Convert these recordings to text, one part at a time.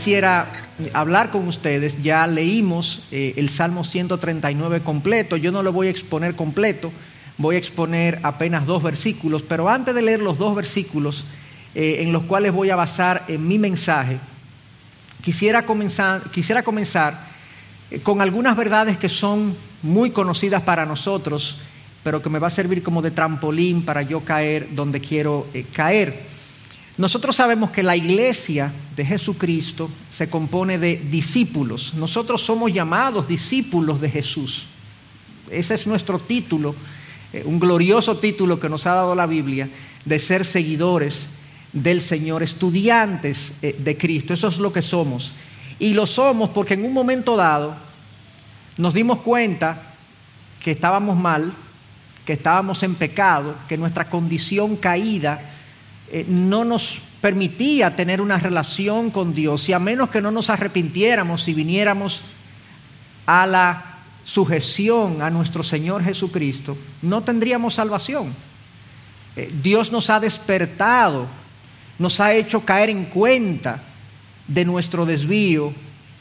quisiera hablar con ustedes. Ya leímos eh, el Salmo 139 completo. Yo no lo voy a exponer completo, voy a exponer apenas dos versículos. Pero antes de leer los dos versículos eh, en los cuales voy a basar en mi mensaje, quisiera comenzar, quisiera comenzar eh, con algunas verdades que son muy conocidas para nosotros, pero que me va a servir como de trampolín para yo caer donde quiero caer. Nosotros sabemos que la iglesia de Jesucristo se compone de discípulos. Nosotros somos llamados discípulos de Jesús. Ese es nuestro título, eh, un glorioso título que nos ha dado la Biblia, de ser seguidores del Señor, estudiantes eh, de Cristo. Eso es lo que somos. Y lo somos porque en un momento dado nos dimos cuenta que estábamos mal, que estábamos en pecado, que nuestra condición caída eh, no nos permitía tener una relación con Dios y a menos que no nos arrepintiéramos y viniéramos a la sujeción a nuestro Señor Jesucristo, no tendríamos salvación. Eh, Dios nos ha despertado, nos ha hecho caer en cuenta de nuestro desvío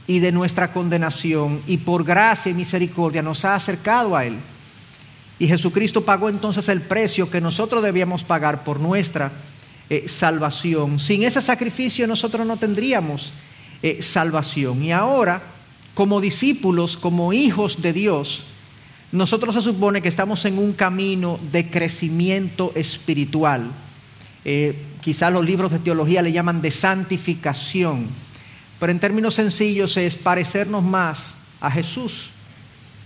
y de nuestra condenación y por gracia y misericordia nos ha acercado a Él. Y Jesucristo pagó entonces el precio que nosotros debíamos pagar por nuestra eh, salvación. Sin ese sacrificio nosotros no tendríamos eh, salvación. Y ahora, como discípulos, como hijos de Dios, nosotros se supone que estamos en un camino de crecimiento espiritual. Eh, quizás los libros de teología le llaman de santificación, pero en términos sencillos es parecernos más a Jesús.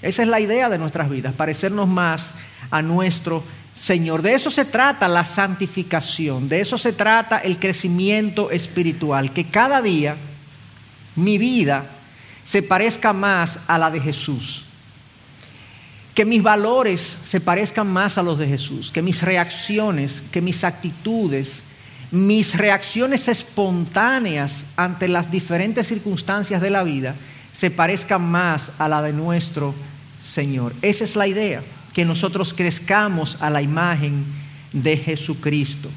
Esa es la idea de nuestras vidas, parecernos más a nuestro Señor. De eso se trata la santificación, de eso se trata el crecimiento espiritual, que cada día mi vida se parezca más a la de Jesús, que mis valores se parezcan más a los de Jesús, que mis reacciones, que mis actitudes, mis reacciones espontáneas ante las diferentes circunstancias de la vida se parezcan más a la de nuestro Señor. Esa es la idea que nosotros crezcamos a la imagen de Jesucristo.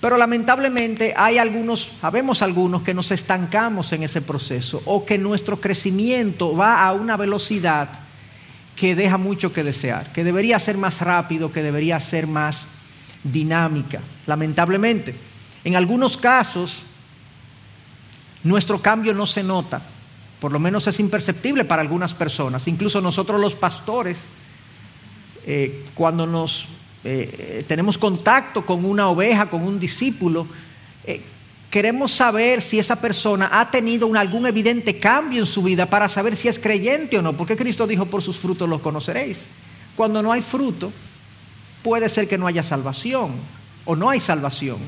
Pero lamentablemente hay algunos, sabemos algunos que nos estancamos en ese proceso o que nuestro crecimiento va a una velocidad que deja mucho que desear, que debería ser más rápido, que debería ser más dinámica, lamentablemente. En algunos casos, nuestro cambio no se nota, por lo menos es imperceptible para algunas personas, incluso nosotros los pastores, eh, cuando nos eh, tenemos contacto con una oveja, con un discípulo, eh, queremos saber si esa persona ha tenido algún evidente cambio en su vida para saber si es creyente o no, porque Cristo dijo, por sus frutos los conoceréis. Cuando no hay fruto, puede ser que no haya salvación o no hay salvación.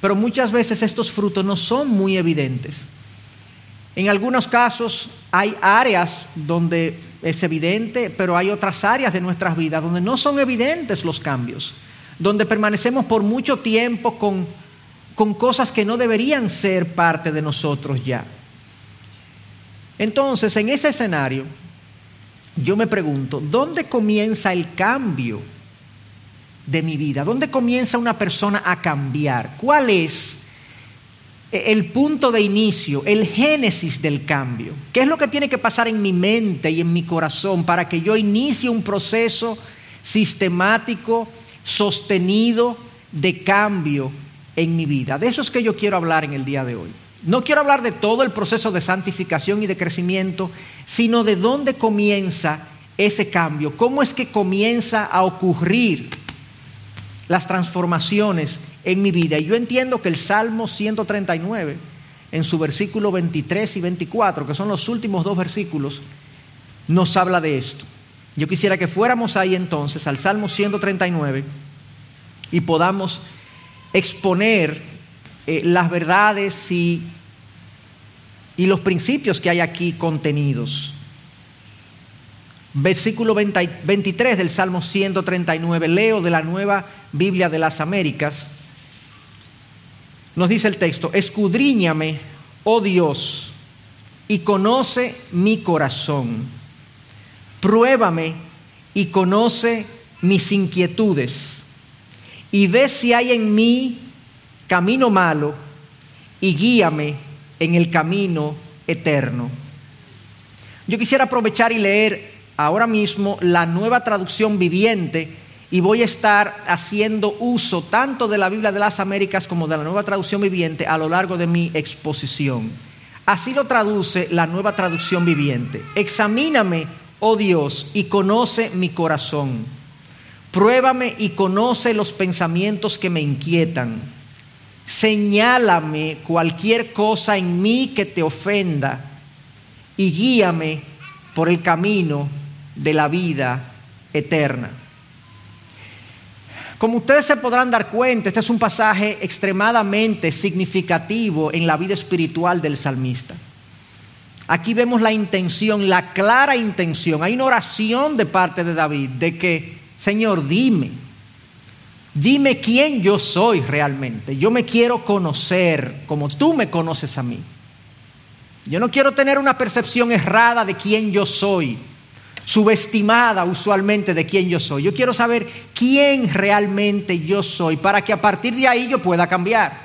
Pero muchas veces estos frutos no son muy evidentes. En algunos casos hay áreas donde es evidente, pero hay otras áreas de nuestras vidas donde no son evidentes los cambios, donde permanecemos por mucho tiempo con, con cosas que no deberían ser parte de nosotros ya. Entonces, en ese escenario, yo me pregunto, ¿dónde comienza el cambio de mi vida? ¿Dónde comienza una persona a cambiar? ¿Cuál es el punto de inicio, el génesis del cambio. ¿Qué es lo que tiene que pasar en mi mente y en mi corazón para que yo inicie un proceso sistemático, sostenido de cambio en mi vida? De eso es que yo quiero hablar en el día de hoy. No quiero hablar de todo el proceso de santificación y de crecimiento, sino de dónde comienza ese cambio, cómo es que comienza a ocurrir las transformaciones en mi vida. Y yo entiendo que el Salmo 139, en su versículo 23 y 24, que son los últimos dos versículos, nos habla de esto. Yo quisiera que fuéramos ahí entonces al Salmo 139 y podamos exponer eh, las verdades y, y los principios que hay aquí contenidos. Versículo 23 del Salmo 139, leo de la nueva Biblia de las Américas. Nos dice el texto, escudriñame, oh Dios, y conoce mi corazón. Pruébame y conoce mis inquietudes. Y ve si hay en mí camino malo y guíame en el camino eterno. Yo quisiera aprovechar y leer ahora mismo la nueva traducción viviente y voy a estar haciendo uso tanto de la Biblia de las Américas como de la nueva traducción viviente a lo largo de mi exposición. Así lo traduce la nueva traducción viviente. Examíname, oh Dios, y conoce mi corazón. Pruébame y conoce los pensamientos que me inquietan. Señálame cualquier cosa en mí que te ofenda y guíame por el camino de la vida eterna. Como ustedes se podrán dar cuenta, este es un pasaje extremadamente significativo en la vida espiritual del salmista. Aquí vemos la intención, la clara intención. Hay una oración de parte de David de que, Señor, dime, dime quién yo soy realmente. Yo me quiero conocer como tú me conoces a mí. Yo no quiero tener una percepción errada de quién yo soy subestimada usualmente de quién yo soy. Yo quiero saber quién realmente yo soy para que a partir de ahí yo pueda cambiar.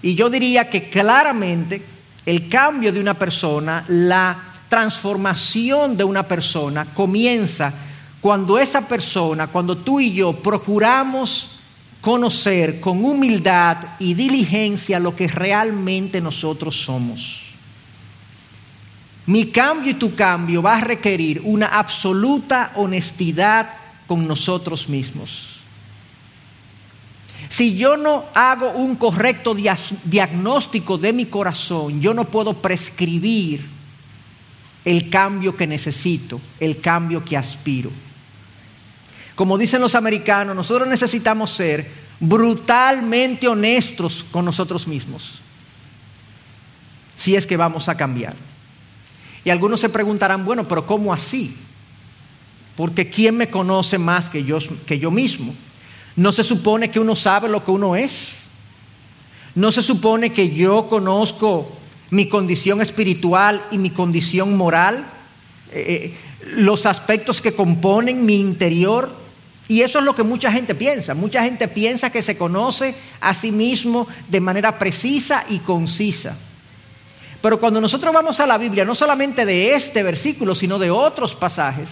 Y yo diría que claramente el cambio de una persona, la transformación de una persona comienza cuando esa persona, cuando tú y yo procuramos conocer con humildad y diligencia lo que realmente nosotros somos. Mi cambio y tu cambio va a requerir una absoluta honestidad con nosotros mismos. Si yo no hago un correcto diagnóstico de mi corazón, yo no puedo prescribir el cambio que necesito, el cambio que aspiro. Como dicen los americanos, nosotros necesitamos ser brutalmente honestos con nosotros mismos, si es que vamos a cambiar. Y algunos se preguntarán, bueno, pero ¿cómo así? Porque ¿quién me conoce más que yo, que yo mismo? ¿No se supone que uno sabe lo que uno es? ¿No se supone que yo conozco mi condición espiritual y mi condición moral? Eh, eh, los aspectos que componen mi interior. Y eso es lo que mucha gente piensa. Mucha gente piensa que se conoce a sí mismo de manera precisa y concisa. Pero cuando nosotros vamos a la Biblia, no solamente de este versículo, sino de otros pasajes,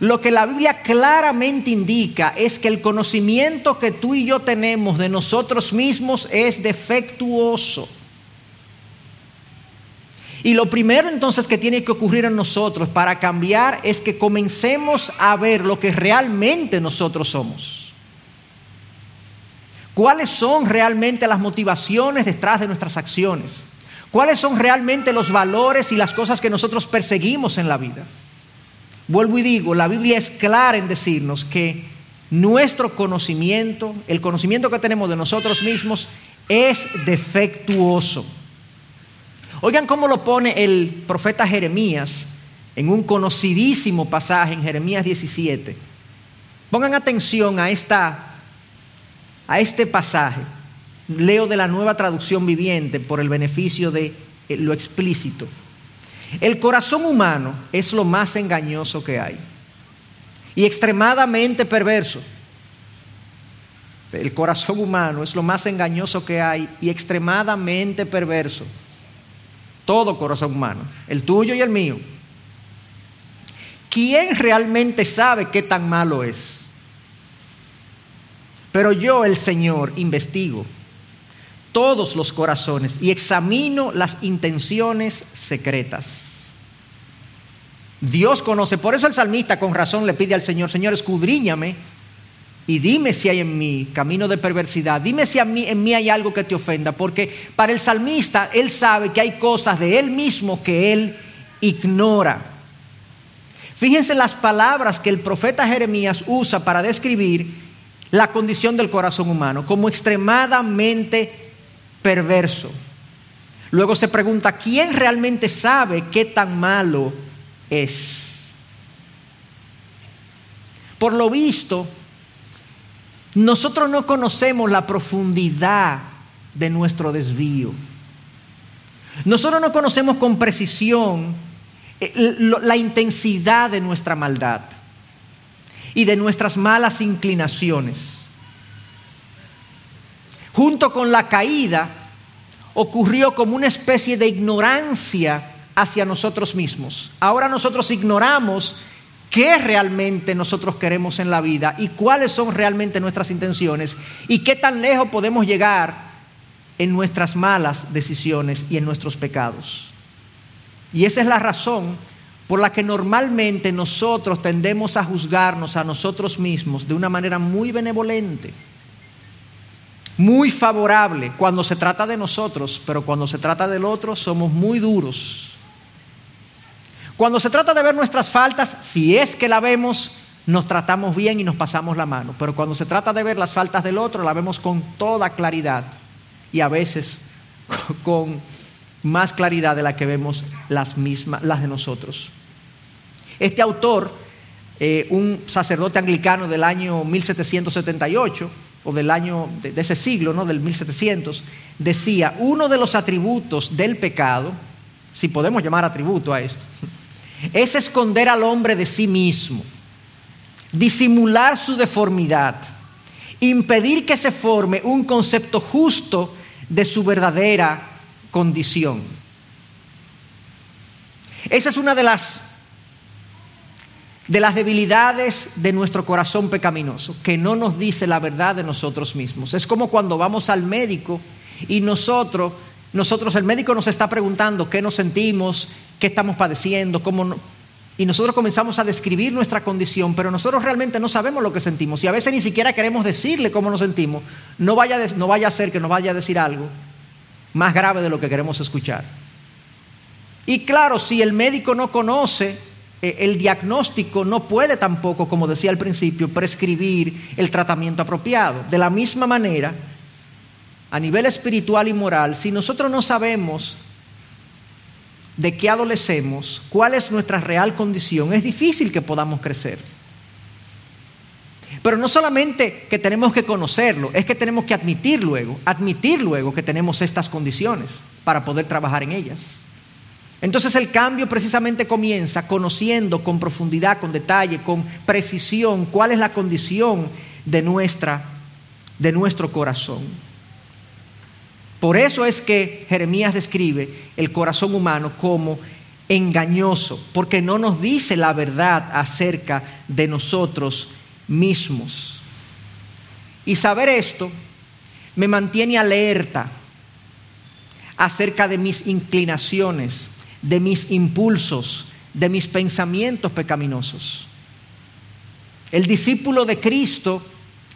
lo que la Biblia claramente indica es que el conocimiento que tú y yo tenemos de nosotros mismos es defectuoso. Y lo primero entonces que tiene que ocurrir en nosotros para cambiar es que comencemos a ver lo que realmente nosotros somos. ¿Cuáles son realmente las motivaciones detrás de nuestras acciones? ¿Cuáles son realmente los valores y las cosas que nosotros perseguimos en la vida? Vuelvo y digo, la Biblia es clara en decirnos que nuestro conocimiento, el conocimiento que tenemos de nosotros mismos, es defectuoso. Oigan cómo lo pone el profeta Jeremías en un conocidísimo pasaje en Jeremías 17. Pongan atención a, esta, a este pasaje leo de la nueva traducción viviente por el beneficio de eh, lo explícito. El corazón humano es lo más engañoso que hay y extremadamente perverso. El corazón humano es lo más engañoso que hay y extremadamente perverso. Todo corazón humano, el tuyo y el mío. ¿Quién realmente sabe qué tan malo es? Pero yo, el Señor, investigo todos los corazones y examino las intenciones secretas. Dios conoce, por eso el salmista con razón le pide al Señor, Señor, escudriñame y dime si hay en mí camino de perversidad, dime si en mí hay algo que te ofenda, porque para el salmista él sabe que hay cosas de él mismo que él ignora. Fíjense las palabras que el profeta Jeremías usa para describir la condición del corazón humano como extremadamente perverso. Luego se pregunta, ¿quién realmente sabe qué tan malo es? Por lo visto, nosotros no conocemos la profundidad de nuestro desvío. Nosotros no conocemos con precisión eh, la intensidad de nuestra maldad y de nuestras malas inclinaciones junto con la caída, ocurrió como una especie de ignorancia hacia nosotros mismos. Ahora nosotros ignoramos qué realmente nosotros queremos en la vida y cuáles son realmente nuestras intenciones y qué tan lejos podemos llegar en nuestras malas decisiones y en nuestros pecados. Y esa es la razón por la que normalmente nosotros tendemos a juzgarnos a nosotros mismos de una manera muy benevolente muy favorable cuando se trata de nosotros, pero cuando se trata del otro somos muy duros. Cuando se trata de ver nuestras faltas, si es que la vemos, nos tratamos bien y nos pasamos la mano, pero cuando se trata de ver las faltas del otro, la vemos con toda claridad y a veces con más claridad de la que vemos las mismas, las de nosotros. Este autor, eh, un sacerdote anglicano del año 1778, o del año de, ese siglo, ¿no? del 1700, decía, uno de los atributos del pecado, si podemos llamar atributo a esto, es esconder al hombre de sí mismo, disimular su deformidad, impedir que se forme un concepto justo de su verdadera condición. Esa es una de las de las debilidades de nuestro corazón pecaminoso, que no nos dice la verdad de nosotros mismos. Es como cuando vamos al médico y nosotros, nosotros el médico nos está preguntando qué nos sentimos, qué estamos padeciendo, cómo y nosotros comenzamos a describir nuestra condición, pero nosotros realmente no sabemos lo que sentimos y a veces ni siquiera queremos decirle cómo nos sentimos. No vaya, no vaya a ser que nos vaya a decir algo más grave de lo que queremos escuchar. Y claro, si el médico no conoce el diagnóstico no puede tampoco, como decía al principio, prescribir el tratamiento apropiado. De la misma manera, a nivel espiritual y moral, si nosotros no sabemos de qué adolecemos, cuál es nuestra real condición, es difícil que podamos crecer. Pero no solamente que tenemos que conocerlo, es que tenemos que admitir luego, admitir luego que tenemos estas condiciones para poder trabajar en ellas. Entonces el cambio precisamente comienza conociendo con profundidad, con detalle, con precisión cuál es la condición de, nuestra, de nuestro corazón. Por eso es que Jeremías describe el corazón humano como engañoso, porque no nos dice la verdad acerca de nosotros mismos. Y saber esto me mantiene alerta acerca de mis inclinaciones, de mis impulsos, de mis pensamientos pecaminosos. El discípulo de Cristo,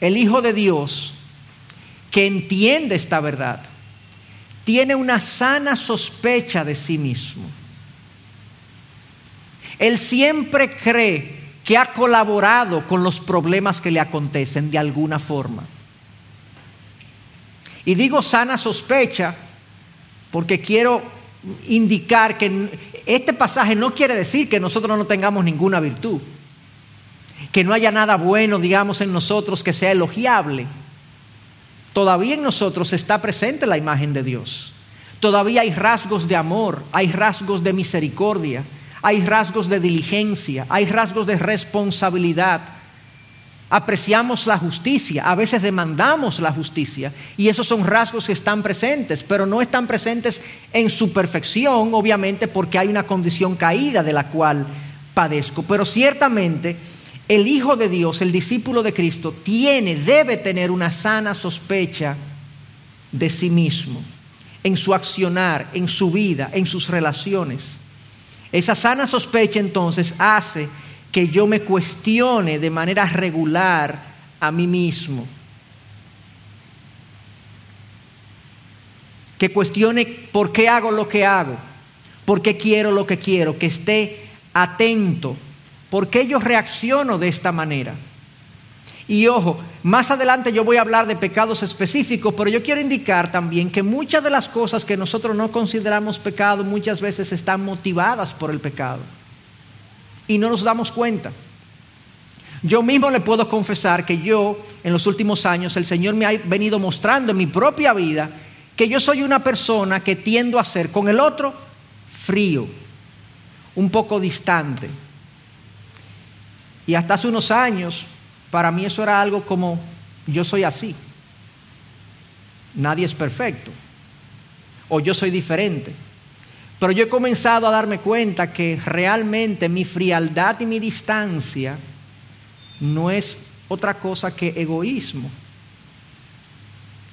el Hijo de Dios, que entiende esta verdad, tiene una sana sospecha de sí mismo. Él siempre cree que ha colaborado con los problemas que le acontecen de alguna forma. Y digo sana sospecha porque quiero indicar que este pasaje no quiere decir que nosotros no tengamos ninguna virtud, que no haya nada bueno, digamos, en nosotros que sea elogiable. Todavía en nosotros está presente la imagen de Dios. Todavía hay rasgos de amor, hay rasgos de misericordia, hay rasgos de diligencia, hay rasgos de responsabilidad apreciamos la justicia, a veces demandamos la justicia y esos son rasgos que están presentes, pero no están presentes en su perfección, obviamente, porque hay una condición caída de la cual padezco. Pero ciertamente el Hijo de Dios, el discípulo de Cristo, tiene, debe tener una sana sospecha de sí mismo, en su accionar, en su vida, en sus relaciones. Esa sana sospecha entonces hace que yo me cuestione de manera regular a mí mismo. Que cuestione por qué hago lo que hago, por qué quiero lo que quiero, que esté atento, por qué yo reacciono de esta manera. Y ojo, más adelante yo voy a hablar de pecados específicos, pero yo quiero indicar también que muchas de las cosas que nosotros no consideramos pecado muchas veces están motivadas por el pecado y no nos damos cuenta. Yo mismo le puedo confesar que yo, en los últimos años, el Señor me ha venido mostrando en mi propia vida que yo soy una persona que tiendo a ser con el otro frío, un poco distante. Y hasta hace unos años, para mí eso era algo como, yo soy así. Nadie es perfecto. o yo soy diferente. Pero yo he comenzado a darme cuenta que realmente mi frialdad y mi distancia no es otra cosa que egoísmo.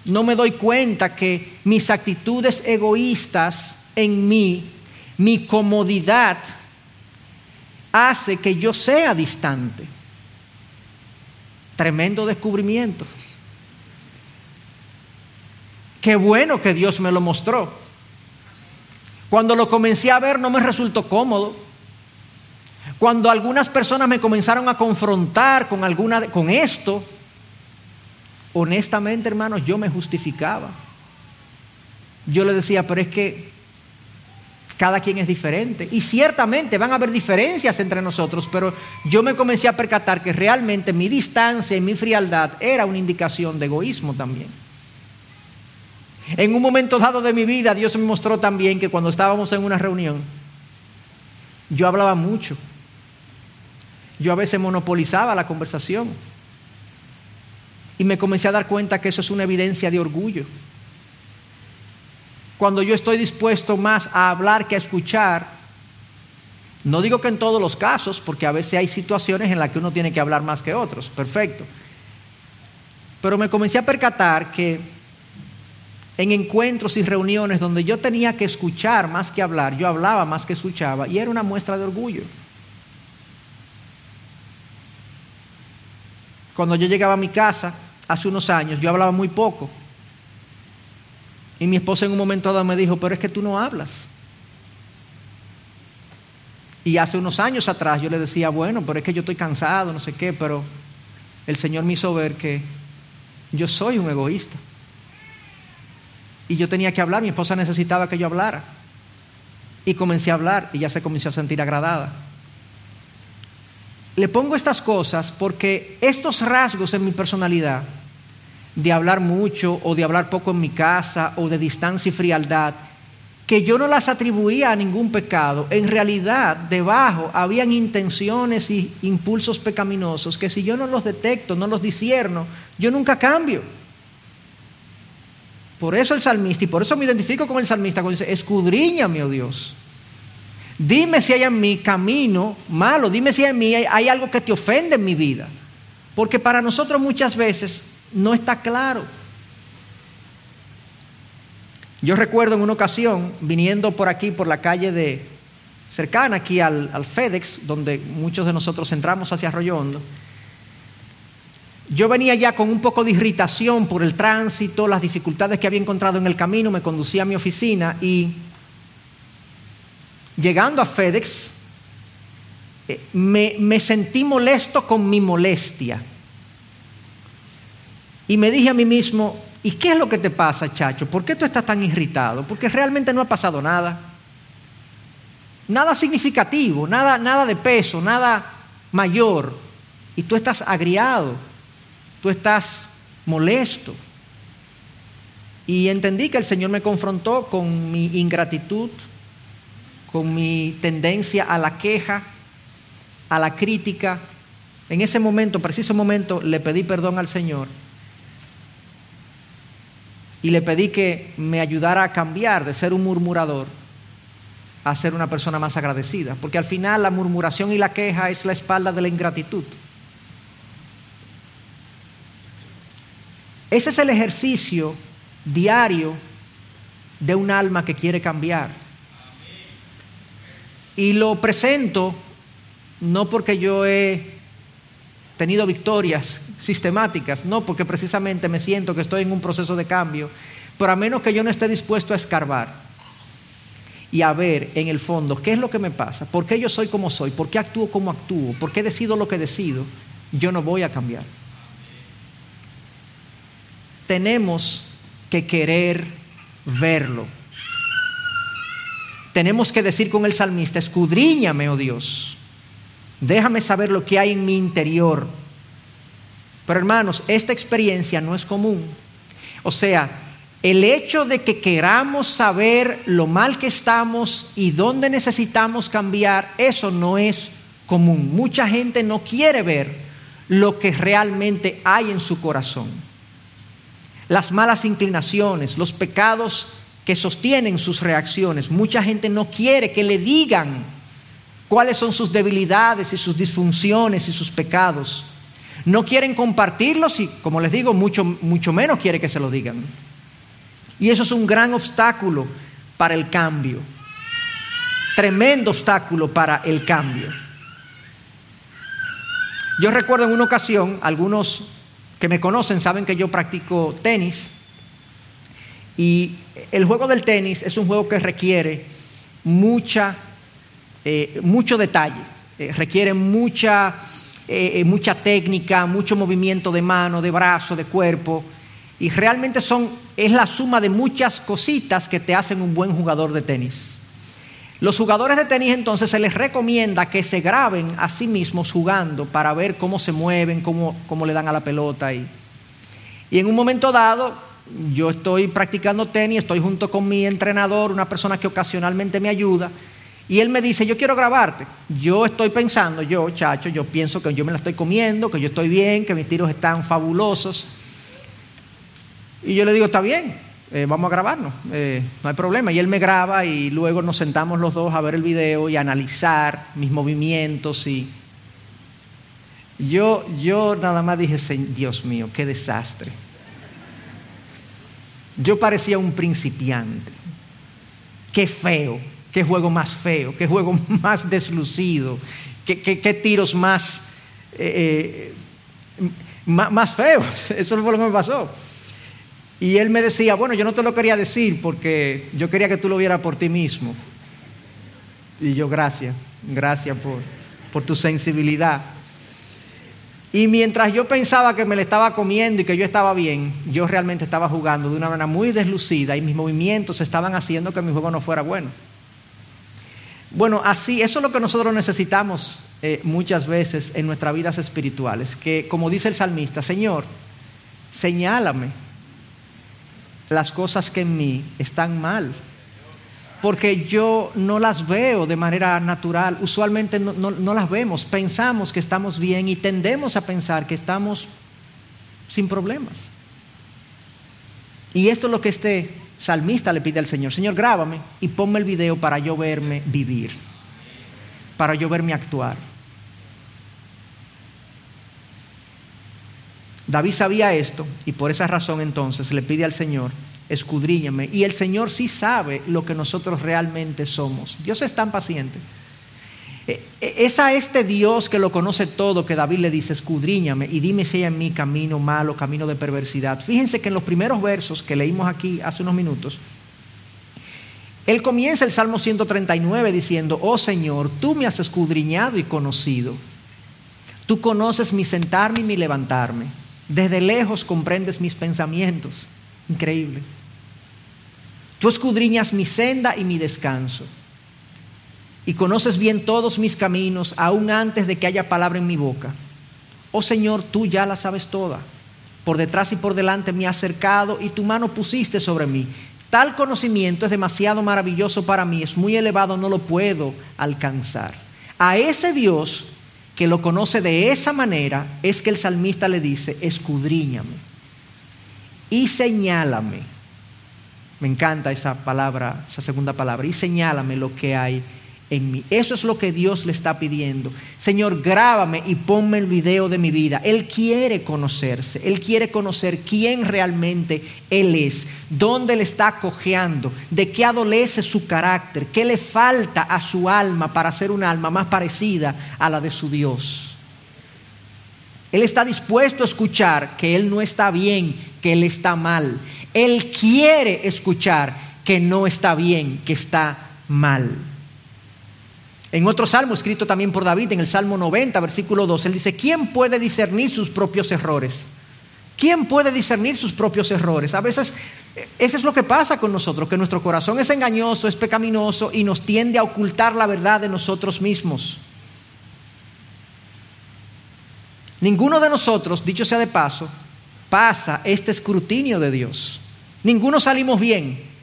No me doy cuenta que mis actitudes egoístas en mí, mi comodidad, hace que yo sea distante. Tremendo descubrimiento. Qué bueno que Dios me lo mostró. Cuando lo comencé a ver no me resultó cómodo. Cuando algunas personas me comenzaron a confrontar con, alguna, con esto, honestamente hermanos, yo me justificaba. Yo le decía, pero es que cada quien es diferente. Y ciertamente van a haber diferencias entre nosotros, pero yo me comencé a percatar que realmente mi distancia y mi frialdad era una indicación de egoísmo también. En un momento dado de mi vida, Dios me mostró también que cuando estábamos en una reunión, yo hablaba mucho. Yo a veces monopolizaba la conversación. Y me comencé a dar cuenta que eso es una evidencia de orgullo cuando yo estoy dispuesto más a hablar que a escuchar. No digo que en todos los casos, porque a veces hay situaciones en las que uno tiene que hablar más que otros, perfecto. Pero me comencé a percatar que en encuentros y reuniones donde yo tenía que escuchar más que hablar, yo hablaba más que escuchaba y era una muestra de orgullo. Cuando yo llegaba a mi casa hace unos años, yo hablaba muy poco. Y mi esposa en un momento dado me dijo, pero es que tú no hablas. Y hace unos años atrás yo le decía, bueno, pero es que yo estoy cansado, no sé qué, pero el Señor me hizo ver que yo soy un egoísta. Y yo tenía que hablar, mi esposa necesitaba que yo hablara. Y comencé a hablar y ya se comenzó a sentir agradada. Le pongo estas cosas porque estos rasgos en mi personalidad de hablar mucho o de hablar poco en mi casa o de distancia y frialdad, que yo no las atribuía a ningún pecado, en realidad debajo habían intenciones y impulsos pecaminosos que si yo no los detecto, no los disierno, yo nunca cambio. Por eso el salmista, y por eso me identifico con el salmista cuando dice, escudriñame, oh Dios. Dime si hay en mí camino malo, dime si en mí hay algo que te ofende en mi vida. Porque para nosotros muchas veces no está claro. Yo recuerdo en una ocasión, viniendo por aquí, por la calle de cercana aquí al, FedEx, donde muchos de nosotros entramos hacia Arroyo Hondo, yo venía ya con un poco de irritación por el tránsito, las dificultades que había encontrado en el camino, me conducía a mi oficina y llegando a FedEx, eh, me sentí molesto con mi molestia. Y me dije a mí mismo, ¿y qué es lo que te pasa, chacho? ¿Por qué tú estás tan irritado? Porque realmente no ha pasado nada. Nada significativo, nada, nada de peso, nada mayor. Y tú estás agriado, tú estás molesto. Y entendí que el Señor me confrontó con mi ingratitud, con mi tendencia a la queja, a la crítica. En ese momento, preciso momento, le pedí perdón al Señor y le pedí que me ayudara a cambiar de ser un murmurador a ser una persona más agradecida, porque al final la murmuración y la queja es la espalda de la ingratitud. Ese es el ejercicio diario de un alma que quiere cambiar. Y lo presento no porque yo he tenido victorias sistemáticas, no, porque precisamente me siento que estoy en un proceso de cambio, pero a menos que yo no esté dispuesto a escarbar y a ver en el fondo qué es lo que me pasa, por qué yo soy como soy, por qué actúo como actúo, por qué decido lo que decido, yo no voy a cambiar. Tenemos que querer verlo. Tenemos que decir con el salmista, escudriñame, oh Dios, déjame saber lo que hay en mi interior pero hermanos, esta experiencia no es común. O sea, el hecho de que queramos saber lo mal que estamos y dónde necesitamos cambiar, eso no es común. Mucha gente no quiere ver lo que realmente hay en su corazón. Las malas inclinaciones, los pecados que sostienen sus reacciones. Mucha gente no quiere que le digan cuáles son sus debilidades y sus disfunciones y sus pecados. No quieren compartirlos y, como les digo, mucho, mucho menos quiere que se lo digan. Y eso es un gran obstáculo para el cambio. Tremendo obstáculo para el cambio. Yo recuerdo en una ocasión, algunos que me conocen saben que yo practico tenis y el juego del tenis es un juego que requiere mucha, eh, mucho detalle, eh, requiere mucha, eh, mucha técnica, mucho movimiento de mano, de brazo, de cuerpo. Y realmente son, es la suma de muchas cositas que te hacen un buen jugador de tenis. Los jugadores de tenis entonces se les recomienda que se graben a sí mismos jugando para ver cómo se mueven, cómo, cómo le dan a la pelota. Y, y en un momento dado, yo estoy practicando tenis, estoy junto con mi entrenador, una persona que ocasionalmente me ayuda, y él me dice, yo quiero grabarte. Yo estoy pensando, yo, chacho, yo pienso que yo me la estoy comiendo, que yo estoy bien, que mis tiros están fabulosos. Y yo le digo, está bien, eh, vamos a grabarnos, eh, no hay problema. Y él me graba y luego nos sentamos los dos a ver el video y a analizar mis movimientos. Y yo, yo nada más dije, Dios mío, qué desastre. Yo parecía un principiante. Qué feo, qué juego más feo, qué juego más deslucido, qué, tiros más, eh, más, más feos. Eso fue lo que me pasó. Y él me decía, bueno, yo no te lo quería decir porque yo quería que tú lo vieras por ti mismo. Y yo, gracias, gracias por, por tu sensibilidad. Y mientras yo pensaba que me le estaba comiendo y que yo estaba bien, yo realmente estaba jugando de una manera muy deslucida y mis movimientos estaban haciendo que mi juego no fuera bueno. Bueno, así, eso es lo que nosotros necesitamos eh, muchas veces en nuestras vidas espirituales, que como dice el salmista, Señor, señálame las cosas que en mí están mal. Porque yo no las veo de manera natural, usualmente no, las vemos, pensamos que estamos bien y tendemos a pensar que estamos sin problemas. Y esto es lo que este salmista le pide al Señor, Señor, grábame y ponme el video para yo verme vivir, para yo verme actuar. David sabía esto y por esa razón entonces le pide al Señor, escudriñame. Y el Señor sí sabe lo que nosotros realmente somos. Dios es tan paciente. E, e, es a este Dios que lo conoce todo que David le dice, escudriñame y dime si hay en mí camino malo, camino de perversidad. Fíjense que en los primeros versos que leímos aquí hace unos minutos, él comienza el Salmo 139 diciendo, oh Señor, tú me has escudriñado y conocido. Tú conoces mi sentarme y mi levantarme. Desde lejos comprendes mis pensamientos. Increíble. Tú escudriñas mi senda y mi descanso. Y conoces bien todos mis caminos, aún antes de que haya palabra en mi boca. Oh Señor, tú ya la sabes toda. Por detrás y por delante me has acercado y tu mano pusiste sobre mí. Tal conocimiento es demasiado maravilloso para mí, es muy elevado, no lo puedo alcanzar. A ese Dios que lo conoce de esa manera, es que el salmista le dice, escudriñame y señálame. Me encanta esa palabra, esa segunda palabra, y señálame lo que hay en mí. Eso es lo que Dios le está pidiendo. Señor, grábame y ponme el video de mi vida. Él quiere conocerse, Él quiere conocer quién realmente Él es, dónde le está cojeando, de qué adolece su carácter, qué le falta a su alma para ser un alma más parecida a la de su Dios. Él está dispuesto a escuchar que Él no está bien, que Él está mal. Él quiere escuchar que no está bien, que está mal. En otro salmo escrito también por David, en el Salmo 90, versículo 2, él dice, ¿quién puede discernir sus propios errores? ¿Quién puede discernir sus propios errores? A veces eh, eso es lo que pasa con nosotros, que nuestro corazón es engañoso, es pecaminoso y nos tiende a ocultar la verdad de nosotros mismos. Ninguno de nosotros, dicho sea de paso, pasa este escrutinio de Dios. Ninguno salimos bien.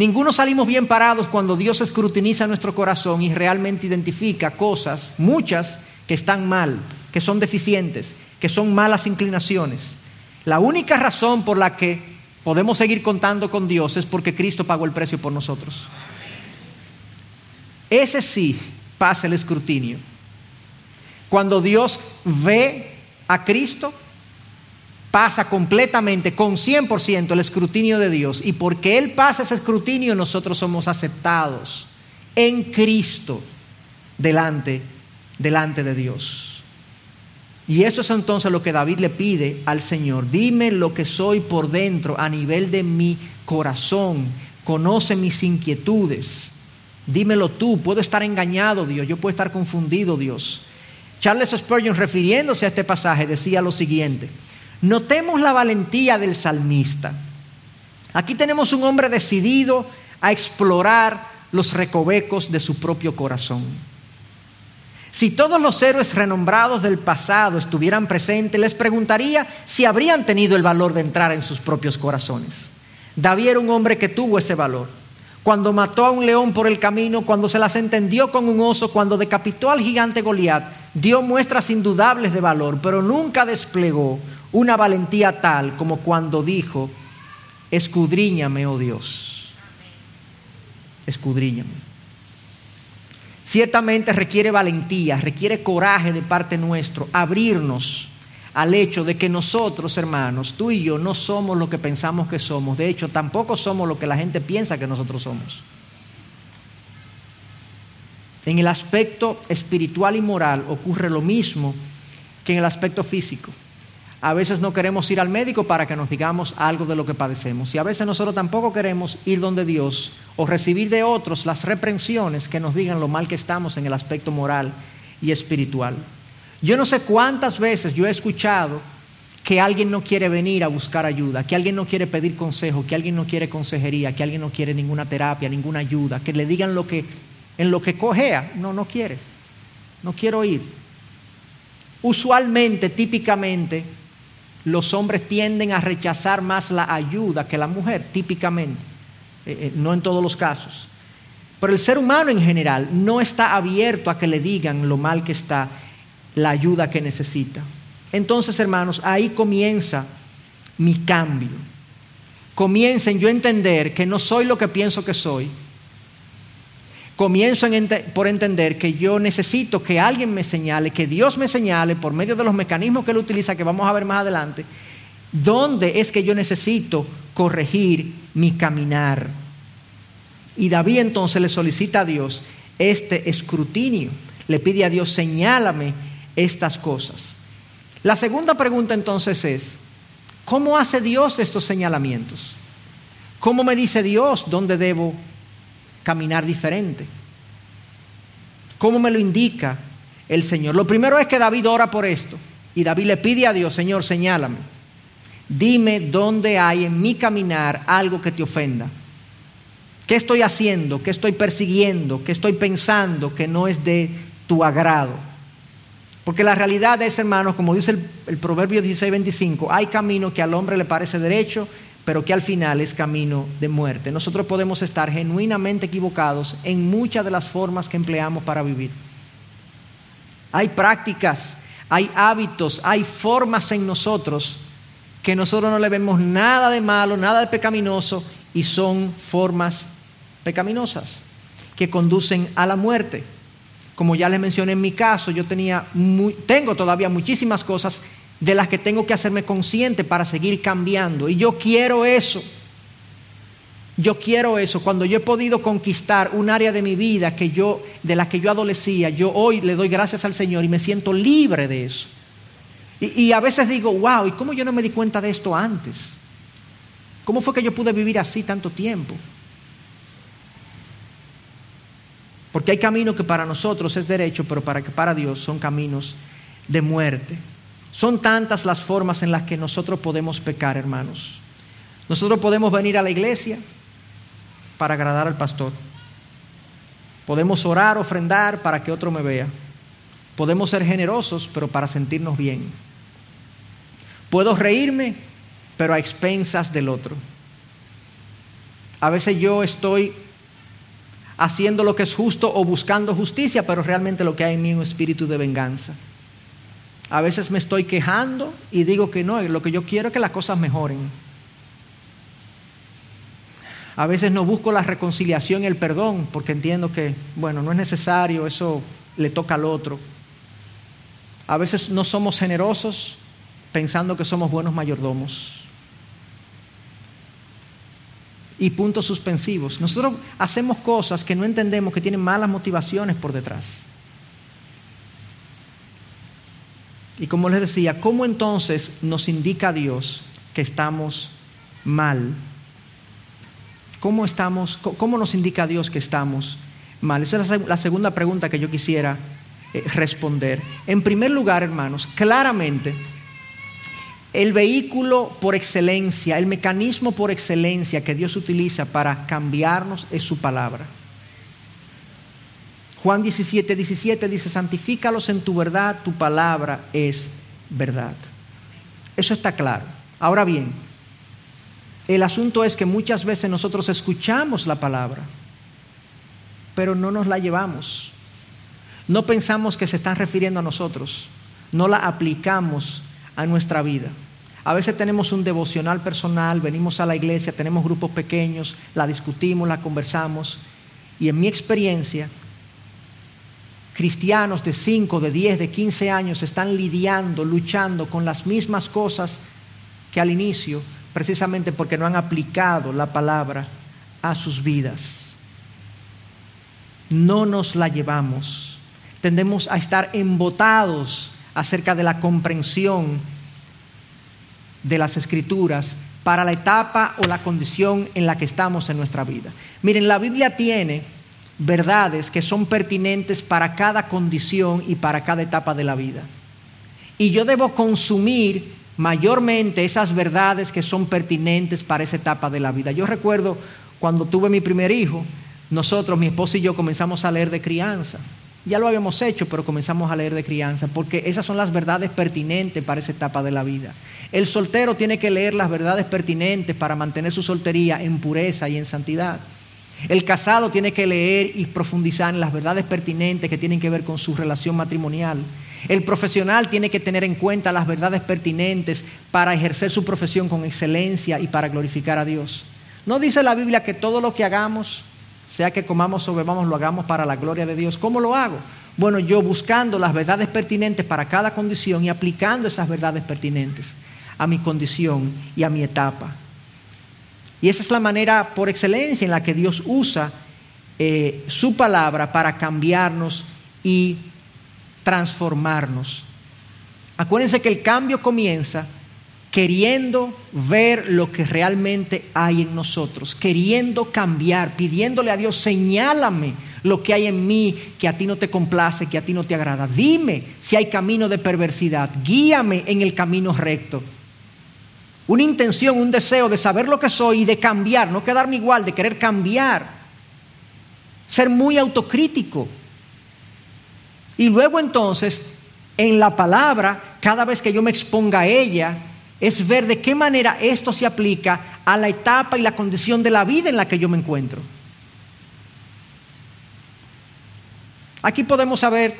Ninguno salimos bien parados cuando Dios escrutiniza nuestro corazón y realmente identifica cosas, muchas, que están mal, que son deficientes, que son malas inclinaciones. La única razón por la que podemos seguir contando con Dios es porque Cristo pagó el precio por nosotros. Ese sí pasa el escrutinio. Cuando Dios ve a Cristo, pasa completamente, con 100% el escrutinio de Dios. Y porque Él pasa ese escrutinio, nosotros somos aceptados en Cristo delante, delante de Dios. Y eso es entonces lo que David le pide al Señor. Dime lo que soy por dentro a nivel de mi corazón. Conoce mis inquietudes. Dímelo tú. Puedo estar engañado, Dios. Yo puedo estar confundido, Dios. Charles Spurgeon, refiriéndose a este pasaje, decía lo siguiente. Notemos la valentía del salmista. Aquí tenemos un hombre decidido a explorar los recovecos de su propio corazón. Si todos los héroes renombrados del pasado estuvieran presentes, les preguntaría si habrían tenido el valor de entrar en sus propios corazones. David era un hombre que tuvo ese valor. Cuando mató a un león por el camino, cuando se las entendió con un oso, cuando decapitó al gigante Goliat, dio muestras indudables de valor, pero nunca desplegó una valentía tal como cuando dijo, escudriñame, oh Dios, escudriñame. Ciertamente requiere valentía, requiere coraje de parte nuestro, abrirnos al hecho de que nosotros, hermanos, tú y yo no somos lo que pensamos que somos. De hecho, tampoco somos lo que la gente piensa que nosotros somos. En el aspecto espiritual y moral ocurre lo mismo que en el aspecto físico. A veces no queremos ir al médico para que nos digamos algo de lo que padecemos. Y a veces nosotros tampoco queremos ir donde Dios o recibir de otros las reprensiones que nos digan lo mal que estamos en el aspecto moral y espiritual. Yo no sé cuántas veces yo he escuchado que alguien no quiere venir a buscar ayuda, que alguien no quiere pedir consejo, que alguien no quiere consejería, que alguien no quiere ninguna terapia, ninguna ayuda, que le digan lo que en lo que cojea, no no quiere. No quiero ir. Usualmente, típicamente los hombres tienden a rechazar más la ayuda que la mujer, típicamente, eh, eh, no en todos los casos. Pero el ser humano en general no está abierto a que le digan lo mal que está, la ayuda que necesita. Entonces, hermanos, ahí comienza mi cambio. Comienza en yo entender que no soy lo que pienso que soy, comienzo por entender que yo necesito que alguien me señale, que Dios me señale por medio de los mecanismos que Él utiliza, que vamos a ver más adelante, dónde es que yo necesito corregir mi caminar. Y David entonces le solicita a Dios este escrutinio, le pide a Dios, señálame estas cosas. La segunda pregunta entonces es, ¿cómo hace Dios estos señalamientos? ¿Cómo me dice Dios dónde debo caminar diferente. ¿Cómo me lo indica el Señor? Lo primero es que David ora por esto y David le pide a Dios, Señor, señálame. Dime dónde hay en mi caminar algo que te ofenda. ¿Qué estoy haciendo? ¿Qué estoy persiguiendo? ¿Qué estoy pensando que no es de tu agrado? Porque la realidad es, hermanos, como dice el, Proverbio 16, 25, hay camino que al hombre le parece derecho pero que al final es camino de muerte. Nosotros podemos estar genuinamente equivocados en muchas de las formas que empleamos para vivir. Hay prácticas, hay hábitos, hay formas en nosotros que nosotros no le vemos nada de malo, nada de pecaminoso y son formas pecaminosas que conducen a la muerte. Como ya les mencioné en mi caso, yo tenía tengo todavía muchísimas cosas de las que tengo que hacerme consciente para seguir cambiando. Y yo quiero eso. Yo quiero eso. Cuando yo he podido conquistar un área de mi vida que yo, de la que yo adolecía, yo hoy le doy gracias al Señor y me siento libre de eso. Y, y a veces digo, wow, ¿y cómo yo no me di cuenta de esto antes? ¿Cómo fue que yo pude vivir así tanto tiempo? Porque hay caminos que para nosotros es derecho, pero para que para Dios son caminos de muerte. Son tantas las formas en las que nosotros podemos pecar, hermanos. Nosotros podemos venir a la iglesia para agradar al pastor. Podemos orar, ofrendar para que otro me vea. Podemos ser generosos, pero para sentirnos bien. Puedo reírme, pero a expensas del otro. A veces yo estoy haciendo lo que es justo o buscando justicia, pero realmente lo que hay en mí es un espíritu de venganza. A veces me estoy quejando y digo que no, lo que yo quiero es que las cosas mejoren. A veces no busco la reconciliación y el perdón porque entiendo que, bueno, no es necesario, eso le toca al otro. A veces no somos generosos pensando que somos buenos mayordomos. Y puntos suspensivos. Nosotros hacemos cosas que no entendemos que tienen malas motivaciones por detrás. Y como les decía, ¿cómo entonces nos indica Dios que estamos mal? ¿Cómo, estamos, cómo nos indica Dios que estamos mal? Esa es la segunda pregunta que yo quisiera eh, responder. En primer lugar, hermanos, claramente, el vehículo por excelencia, el mecanismo por excelencia que Dios utiliza para cambiarnos es su palabra. Juan 17, 17 dice, santifícalos en tu verdad, tu palabra es verdad. Eso está claro. Ahora bien, el asunto es que muchas veces nosotros escuchamos la palabra, pero no nos la llevamos. No pensamos que se están refiriendo a nosotros, no la aplicamos a nuestra vida. A veces tenemos un devocional personal, venimos a la iglesia, tenemos grupos pequeños, la discutimos, la conversamos, y en mi experiencia, cristianos de 5, de 10, de 15 años están lidiando, luchando con las mismas cosas que al inicio, precisamente porque no han aplicado la palabra a sus vidas. No nos la llevamos. Tendemos a estar embotados acerca de la comprensión de las escrituras para la etapa o la condición en la que estamos en nuestra vida. Miren, la Biblia tiene verdades que son pertinentes para cada condición y para cada etapa de la vida. Y yo debo consumir mayormente esas verdades que son pertinentes para esa etapa de la vida. Yo recuerdo cuando tuve mi primer hijo, nosotros, mi esposa y yo, comenzamos a leer de crianza. Ya lo habíamos hecho, pero comenzamos a leer de crianza, porque esas son las verdades pertinentes para esa etapa de la vida. El soltero tiene que leer las verdades pertinentes para mantener su soltería en pureza y en santidad. El casado tiene que leer y profundizar en las verdades pertinentes que tienen que ver con su relación matrimonial. El profesional tiene que tener en cuenta las verdades pertinentes para ejercer su profesión con excelencia y para glorificar a Dios. ¿No dice la Biblia que todo lo que hagamos, sea que comamos o bebamos, lo hagamos para la gloria de Dios? ¿Cómo lo hago? Bueno, yo buscando las verdades pertinentes para cada condición y aplicando esas verdades pertinentes a mi condición y a mi etapa. Y esa es la manera por excelencia en la que Dios usa eh, su palabra para cambiarnos y transformarnos. Acuérdense que el cambio comienza queriendo ver lo que realmente hay en nosotros, queriendo cambiar, pidiéndole a Dios, señálame lo que hay en mí que a ti no te complace, que a ti no te agrada. Dime si hay camino de perversidad, guíame en el camino recto. Una intención, un deseo de saber lo que soy y de cambiar, no quedarme igual, de querer cambiar. Ser muy autocrítico, y luego entonces, en la palabra, cada vez que yo me exponga a ella, es ver de qué manera esto se aplica a la etapa y la condición de la vida en la que yo me encuentro. Aquí podemos saber,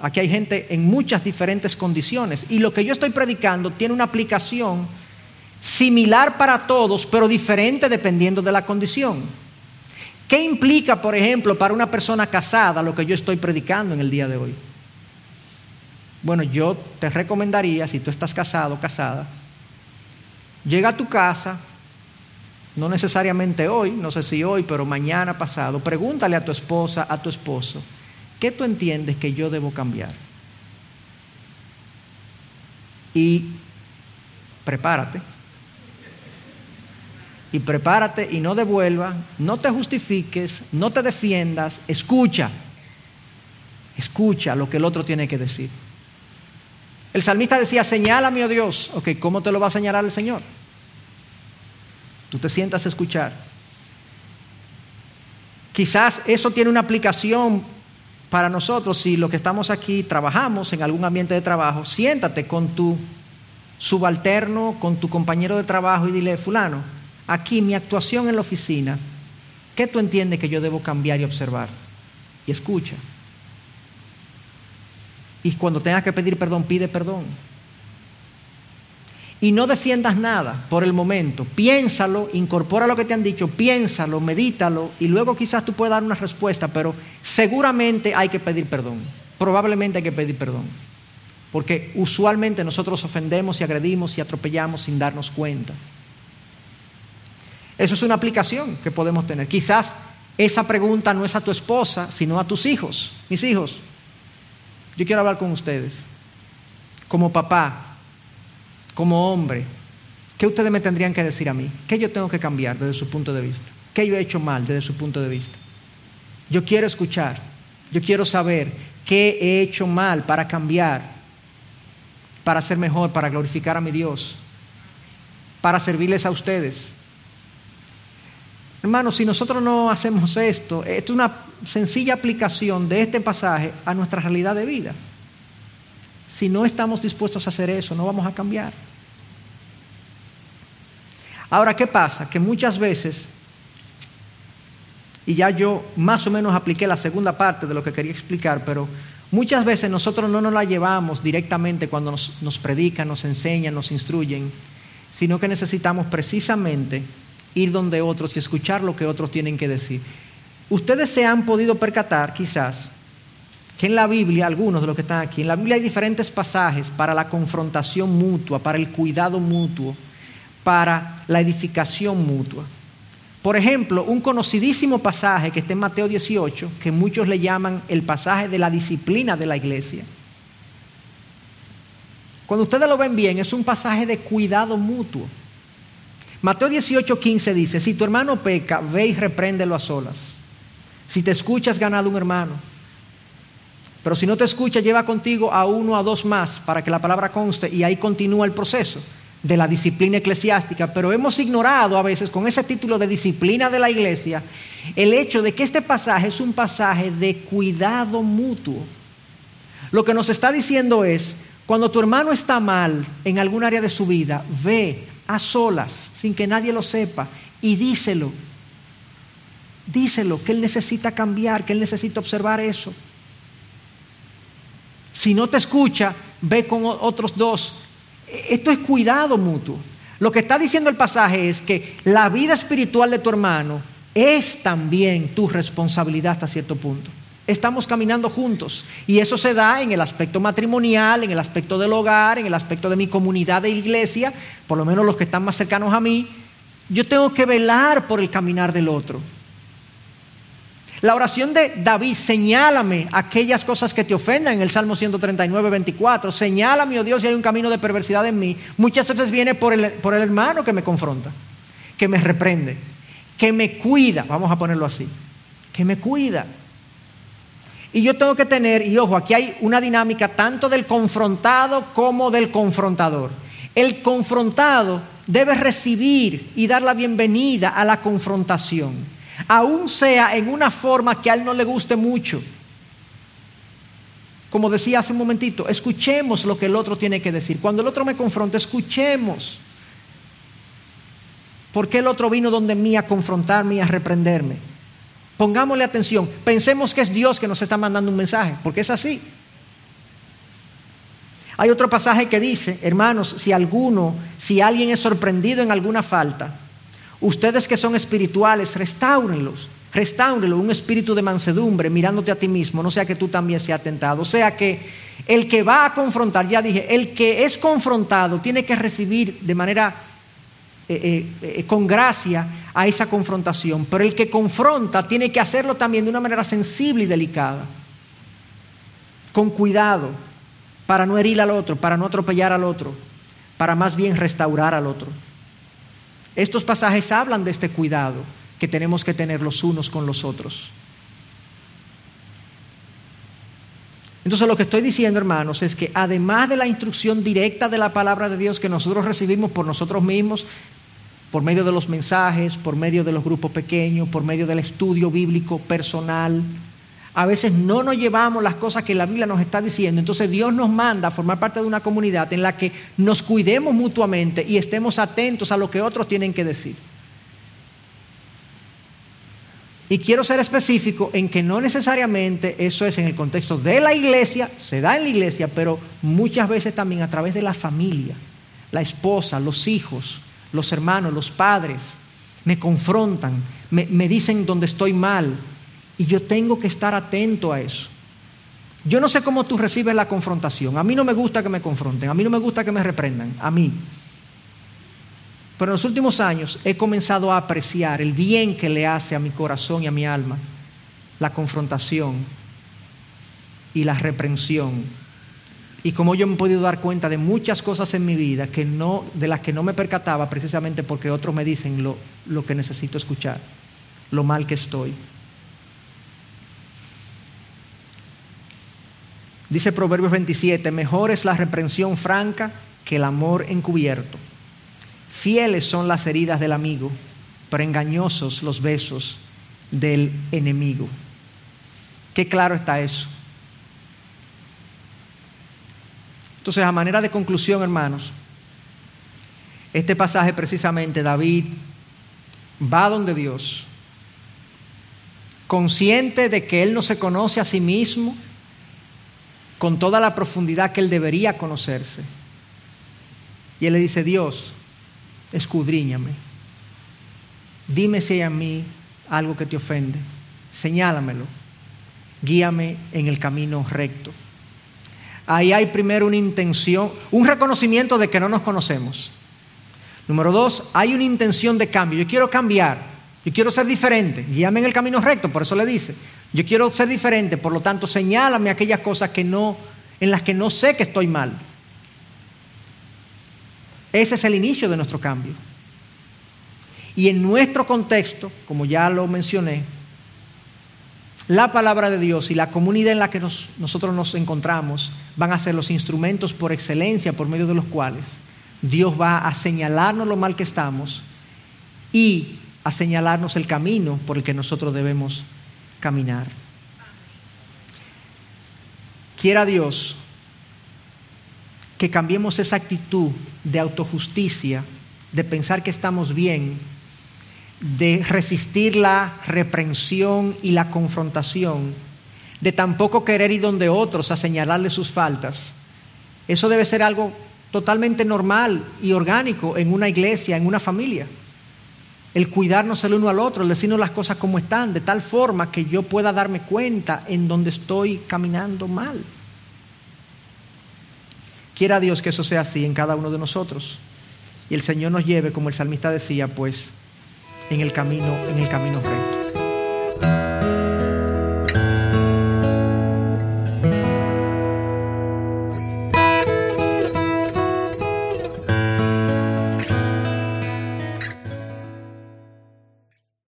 aquí hay gente en muchas diferentes condiciones y lo que yo estoy predicando tiene una aplicación similar para todos, pero diferente dependiendo de la condición. ¿Qué implica, por ejemplo, para una persona casada lo que yo estoy predicando en el día de hoy? Bueno, yo te recomendaría, si tú estás casado o casada, llega a tu casa, no necesariamente hoy, no sé si hoy, pero mañana pasado, pregúntale a tu esposa, a tu esposo, ¿qué tú entiendes que yo debo cambiar? Y prepárate y prepárate y no devuelva, no te justifiques, no te defiendas, escucha, escucha lo que el otro tiene que decir. El salmista decía, señálame, oh Dios, ok, ¿cómo te lo va a señalar el Señor? Tú te sientas a escuchar. Quizás eso tiene una aplicación para nosotros si lo que estamos aquí trabajamos en algún ambiente de trabajo, siéntate con tu subalterno, con tu compañero de trabajo y dile, fulano, aquí mi actuación en la oficina, ¿qué tú entiendes que yo debo cambiar y observar? Y escucha. Y cuando tengas que pedir perdón, pide perdón. y no defiendas nada por el momento. Piénsalo, incorpora lo que te han dicho, piénsalo, medítalo y luego quizás tú puedas dar una respuesta, pero seguramente hay que pedir perdón. Probablemente hay que pedir perdón. Porque usualmente nosotros ofendemos y agredimos y atropellamos sin darnos cuenta. Eso es una aplicación que podemos tener. Quizás esa pregunta no es a tu esposa, sino a tus hijos. Mis hijos, yo quiero hablar con ustedes. Como papá, como hombre, ¿qué ustedes me tendrían que decir a mí? ¿Qué yo tengo que cambiar desde su punto de vista? ¿Qué yo he hecho mal desde su punto de vista? Yo quiero escuchar, yo quiero saber qué he hecho mal para cambiar, para ser mejor, para glorificar a mi Dios, para servirles a ustedes. Hermanos, si nosotros no hacemos esto, esto es una sencilla aplicación de este pasaje a nuestra realidad de vida. Si no estamos dispuestos a hacer eso, no vamos a cambiar. Ahora, ¿qué pasa? Que muchas veces, y ya yo más o menos apliqué la segunda parte de lo que quería explicar, pero muchas veces nosotros no nos la llevamos directamente cuando nos, nos predican, nos enseñan, nos instruyen, sino que necesitamos precisamente ir donde otros y escuchar lo que otros tienen que decir. Ustedes se han podido percatar, quizás, que en la Biblia, algunos de los que están aquí, en la Biblia hay diferentes pasajes para la confrontación mutua, para el cuidado mutuo, para la edificación mutua. Por ejemplo, un conocidísimo pasaje que está en Mateo 18, que muchos le llaman el pasaje de la disciplina de la iglesia. Cuando ustedes lo ven bien, es un pasaje de cuidado mutuo. Mateo 18, 15 dice, si tu hermano peca, ve y repréndelo a solas. Si te escuchas, ganado un hermano. Pero si no te escucha, lleva contigo a uno o a dos más para que la palabra conste y ahí continúa el proceso de la disciplina eclesiástica. Pero hemos ignorado a veces con ese título de disciplina de la iglesia el hecho de que este pasaje es un pasaje de cuidado mutuo. Lo que nos está diciendo es, cuando tu hermano está mal en algún área de su vida, ve a solas, sin que nadie lo sepa, y díselo. Díselo, que él necesita cambiar, que él necesita observar eso. Si no te escucha, ve con otros dos. Esto es cuidado mutuo. Lo que está diciendo el pasaje es que la vida espiritual de tu hermano es también tu responsabilidad hasta cierto punto. Estamos caminando juntos y eso se da en el aspecto matrimonial, en el aspecto del hogar, en el aspecto de mi comunidad de iglesia, por lo menos los que están más cercanos a mí. Yo tengo que velar por el caminar del otro. La oración de David, señálame aquellas cosas que te ofendan en el Salmo 139, 24. Señálame, oh Dios, si hay un camino de perversidad en mí. Muchas veces viene por el, por el hermano que me confronta, que me reprende, que me cuida, vamos a ponerlo así, que me cuida. Y yo tengo que tener, y ojo, aquí hay una dinámica tanto del confrontado como del confrontador. El confrontado debe recibir y dar la bienvenida a la confrontación aún sea en una forma que a él no le guste mucho. Como decía hace un momentito, escuchemos lo que el otro tiene que decir. Cuando el otro me confronta, escuchemos. ¿Por qué el otro vino donde mí a confrontarme y a reprenderme? Pongámosle atención. Pensemos que es Dios que nos está mandando un mensaje, porque es así. Hay otro pasaje que dice, hermanos, si alguno, si alguien es sorprendido en alguna falta, Ustedes que son espirituales, restáurenlos. Restáurenlo, un espíritu de mansedumbre, mirándote a ti mismo, no sea que tú también seas tentado. O sea que el que va a confrontar, ya dije, el que es confrontado tiene que recibir de manera eh, eh, eh, con gracia a esa confrontación, pero el que confronta tiene que hacerlo también de una manera sensible y delicada, con cuidado, para no herir al otro, para no atropellar al otro, para más bien restaurar al otro. Estos pasajes hablan de este cuidado que tenemos que tener los unos con los otros. Entonces lo que estoy diciendo, hermanos, es que además de la instrucción directa de la palabra de Dios que nosotros recibimos por nosotros mismos, por medio de los mensajes, por medio de los grupos pequeños, por medio del estudio bíblico personal, a veces no nos llevamos las cosas que la Biblia nos está diciendo. Entonces Dios nos manda a formar parte de una comunidad en la que nos cuidemos mutuamente y estemos atentos a lo que otros tienen que decir. Y quiero ser específico en que no necesariamente eso es en el contexto de la iglesia, se da en la iglesia, pero muchas veces también a través de la familia. la esposa, los hijos, los hermanos, los padres, me confrontan, me, me dicen dónde estoy mal, y yo tengo que estar atento a eso. Yo no sé cómo tú recibes la confrontación. A mí no me gusta que me confronten, a mí no me gusta que me reprendan, a mí. Pero en los últimos años he comenzado a apreciar el bien que le hace a mi corazón y a mi alma la confrontación y la reprensión. Y como yo me he podido dar cuenta de muchas cosas en mi vida que no, de las que no me percataba precisamente porque otros me dicen lo, lo que necesito escuchar, lo mal que estoy. Dice Proverbios 27, mejor es la reprensión franca que el amor encubierto. Fieles son las heridas del amigo, pero engañosos los besos del enemigo. Qué claro está eso. Entonces, a manera de conclusión, hermanos, este pasaje precisamente, David va donde Dios, consciente de que él no se conoce a sí mismo con toda la profundidad que él debería conocerse. Y él le dice, Dios, escudriñame. Dime si hay a mí algo que te ofende. Señálamelo. Guíame en el camino recto. Ahí hay primero una intención, un reconocimiento de que no nos conocemos. Número dos, hay una intención de cambio. Yo quiero cambiar. Yo quiero ser diferente. Guíame en el camino recto. Por eso le dice, yo quiero ser diferente. Por lo tanto, señálame aquellas cosas que no, en las que no sé que estoy mal. Ese es el inicio de nuestro cambio. Y en nuestro contexto, como ya lo mencioné, la palabra de Dios y la comunidad en la que nosotros nos encontramos van a ser los instrumentos por excelencia por medio de los cuales Dios va a señalarnos lo mal que estamos y a señalarnos el camino por el que nosotros debemos caminar. Quiera Dios que cambiemos esa actitud de autojusticia, de pensar que estamos bien, de resistir la reprensión y la confrontación, de tampoco querer ir donde otros a señalarles sus faltas. Eso debe ser algo totalmente normal y orgánico en una iglesia, en una familia. El cuidarnos el uno al otro, el decirnos las cosas como están, de tal forma que yo pueda darme cuenta en donde estoy caminando mal. Quiera Dios que eso sea así en cada uno de nosotros. Y el Señor nos lleve, como el salmista decía, pues en el camino, en el camino recto.